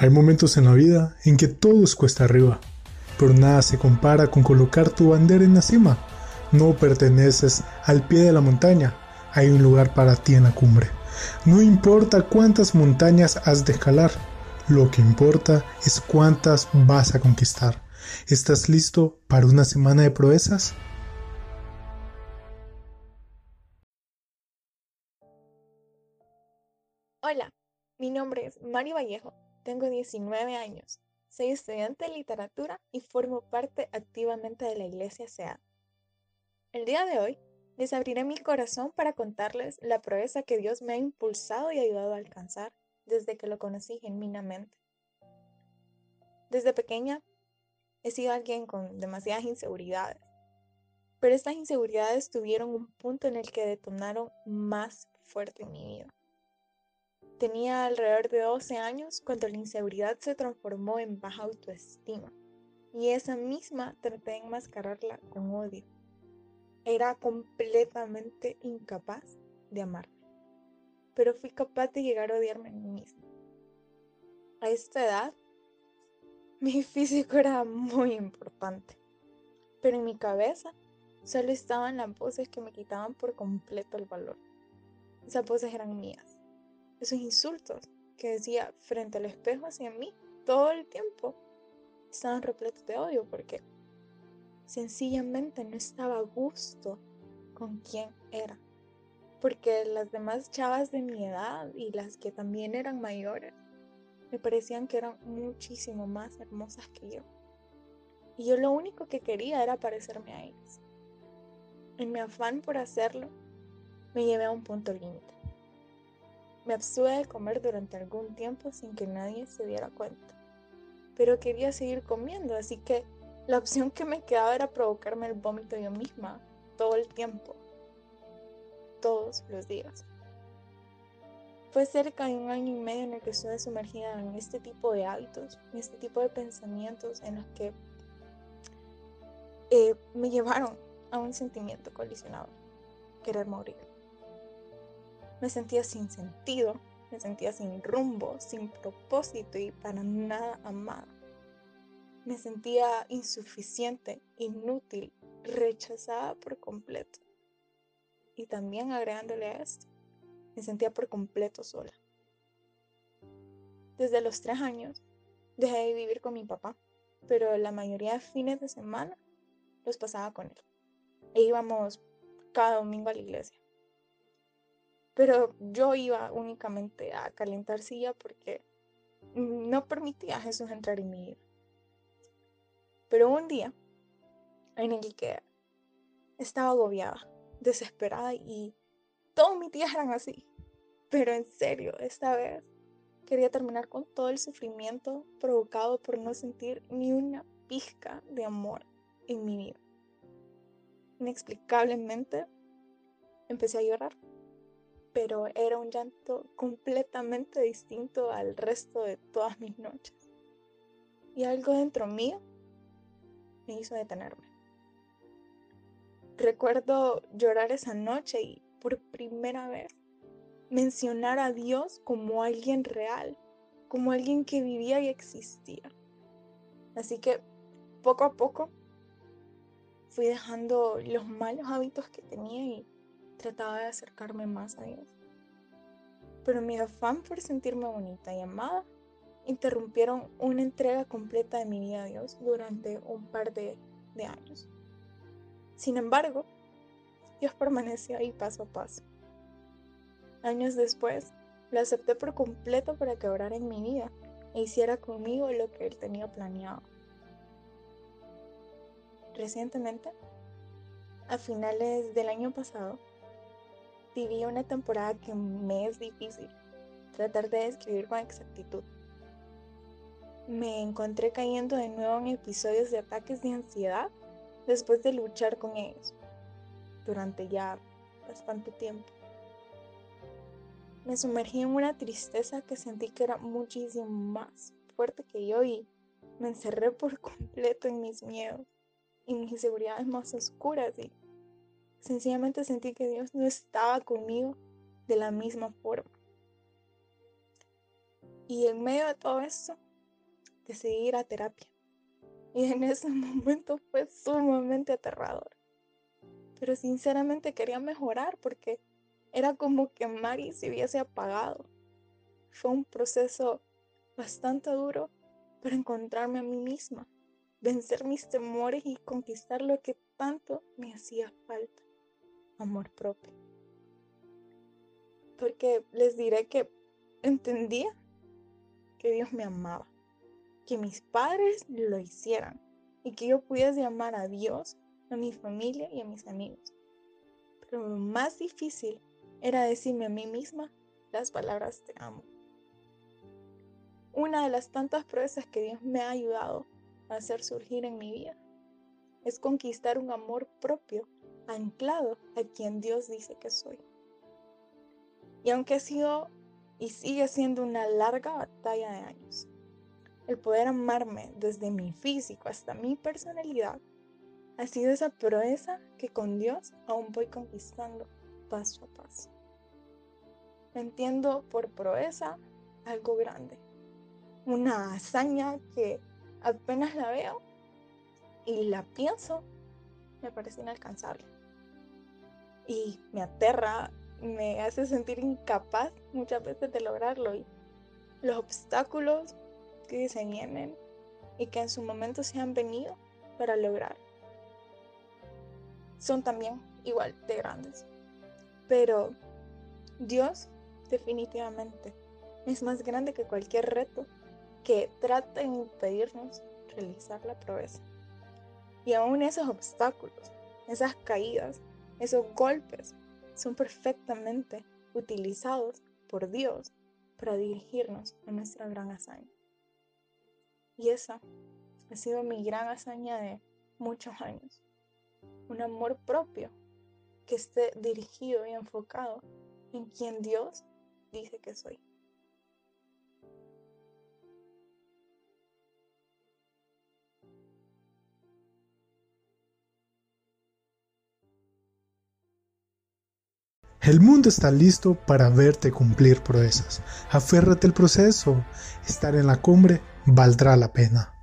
Hay momentos en la vida en que todo es cuesta arriba, pero nada se compara con colocar tu bandera en la cima. No perteneces al pie de la montaña, hay un lugar para ti en la cumbre. No importa cuántas montañas has de escalar, lo que importa es cuántas vas a conquistar. ¿Estás listo para una semana de proezas? Hola, mi nombre es Mario Vallejo tengo 19 años, soy estudiante de literatura y formo parte activamente de la Iglesia SEA. El día de hoy les abriré mi corazón para contarles la proeza que Dios me ha impulsado y ayudado a alcanzar desde que lo conocí genuinamente. Desde pequeña he sido alguien con demasiadas inseguridades, pero estas inseguridades tuvieron un punto en el que detonaron más fuerte en mi vida. Tenía alrededor de 12 años cuando la inseguridad se transformó en baja autoestima y esa misma traté de enmascararla con odio. Era completamente incapaz de amarme, pero fui capaz de llegar a odiarme a mí misma. A esta edad, mi físico era muy importante, pero en mi cabeza solo estaban las voces que me quitaban por completo el valor. Esas voces eran mías esos insultos que decía frente al espejo hacia mí todo el tiempo estaban repletos de odio porque sencillamente no estaba a gusto con quién era. Porque las demás chavas de mi edad y las que también eran mayores me parecían que eran muchísimo más hermosas que yo. Y yo lo único que quería era parecerme a ellas. En mi afán por hacerlo, me llevé a un punto límite. Me abstuve de comer durante algún tiempo sin que nadie se diera cuenta. Pero quería seguir comiendo, así que la opción que me quedaba era provocarme el vómito yo misma, todo el tiempo, todos los días. Fue cerca de un año y medio en el que estuve sumergida en este tipo de hábitos, en este tipo de pensamientos en los que eh, me llevaron a un sentimiento colisionado, querer morir. Me sentía sin sentido, me sentía sin rumbo, sin propósito y para nada amada. Me sentía insuficiente, inútil, rechazada por completo. Y también agregándole a esto, me sentía por completo sola. Desde los tres años dejé de vivir con mi papá, pero la mayoría de fines de semana los pasaba con él. E íbamos cada domingo a la iglesia. Pero yo iba únicamente a calentar silla porque no permitía a Jesús entrar en mi vida. Pero un día en el que estaba agobiada, desesperada y todos mis días eran así. Pero en serio, esta vez quería terminar con todo el sufrimiento provocado por no sentir ni una pizca de amor en mi vida. Inexplicablemente empecé a llorar pero era un llanto completamente distinto al resto de todas mis noches. Y algo dentro mío me hizo detenerme. Recuerdo llorar esa noche y por primera vez mencionar a Dios como alguien real, como alguien que vivía y existía. Así que poco a poco fui dejando los malos hábitos que tenía y trataba de acercarme más a Dios. Pero mi afán por sentirme bonita y amada interrumpieron una entrega completa de mi vida a Dios durante un par de, de años. Sin embargo, Dios permaneció ahí paso a paso. Años después, lo acepté por completo para que obrara en mi vida e hiciera conmigo lo que Él tenía planeado. Recientemente, a finales del año pasado, viví una temporada que me es difícil tratar de describir con exactitud. Me encontré cayendo de nuevo en episodios de ataques de ansiedad después de luchar con ellos durante ya bastante tiempo. Me sumergí en una tristeza que sentí que era muchísimo más fuerte que yo y me encerré por completo en mis miedos y mis inseguridades más oscuras y Sencillamente sentí que Dios no estaba conmigo de la misma forma. Y en medio de todo esto, decidí ir a terapia. Y en ese momento fue sumamente aterrador. Pero sinceramente quería mejorar porque era como que Mari se hubiese apagado. Fue un proceso bastante duro para encontrarme a mí misma, vencer mis temores y conquistar lo que tanto me hacía falta, amor propio. Porque les diré que entendía que Dios me amaba, que mis padres lo hicieran y que yo pudiese amar a Dios, a mi familia y a mis amigos. Pero lo más difícil era decirme a mí misma las palabras te amo. Una de las tantas pruebas que Dios me ha ayudado a hacer surgir en mi vida es conquistar un amor propio anclado a quien Dios dice que soy. Y aunque ha sido y sigue siendo una larga batalla de años, el poder amarme desde mi físico hasta mi personalidad ha sido esa proeza que con Dios aún voy conquistando paso a paso. Entiendo por proeza algo grande, una hazaña que apenas la veo y la pienso, me parece inalcanzable. Y me aterra, me hace sentir incapaz muchas veces de lograrlo. Y los obstáculos que se vienen y que en su momento se han venido para lograr son también igual de grandes. Pero Dios definitivamente es más grande que cualquier reto que trate de impedirnos realizar la proeza. Y aún esos obstáculos, esas caídas, esos golpes son perfectamente utilizados por Dios para dirigirnos a nuestra gran hazaña. Y esa ha sido mi gran hazaña de muchos años. Un amor propio que esté dirigido y enfocado en quien Dios dice que soy. El mundo está listo para verte cumplir proezas. Aférrate al proceso. Estar en la cumbre valdrá la pena.